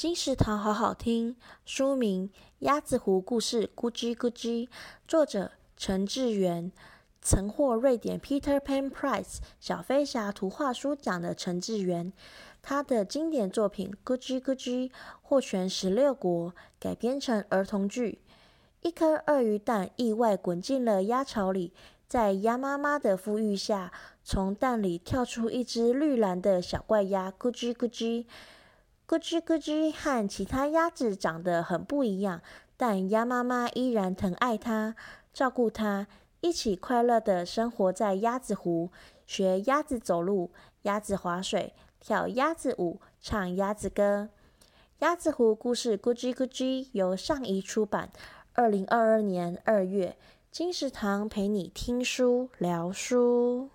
金石堂好好听，书名《鸭子湖故事》，咕叽咕叽，作者陈志元，曾获瑞典 Peter Pan Prize 小飞侠图画书奖的陈志元，他的经典作品《咕叽咕叽》获选十六国，改编成儿童剧。一颗鳄鱼蛋意外滚进了鸭巢里，在鸭妈妈的孵育下，从蛋里跳出一只绿蓝的小怪鸭，咕叽咕叽。咕吱咕吱和其他鸭子长得很不一样，但鸭妈妈依然疼爱它，照顾它，一起快乐地生活在鸭子湖，学鸭子走路、鸭子划水、跳鸭子舞、唱鸭子歌。鸭子湖故事咕叽咕叽由上一出版，二零二二年二月。金石堂陪你听书聊书。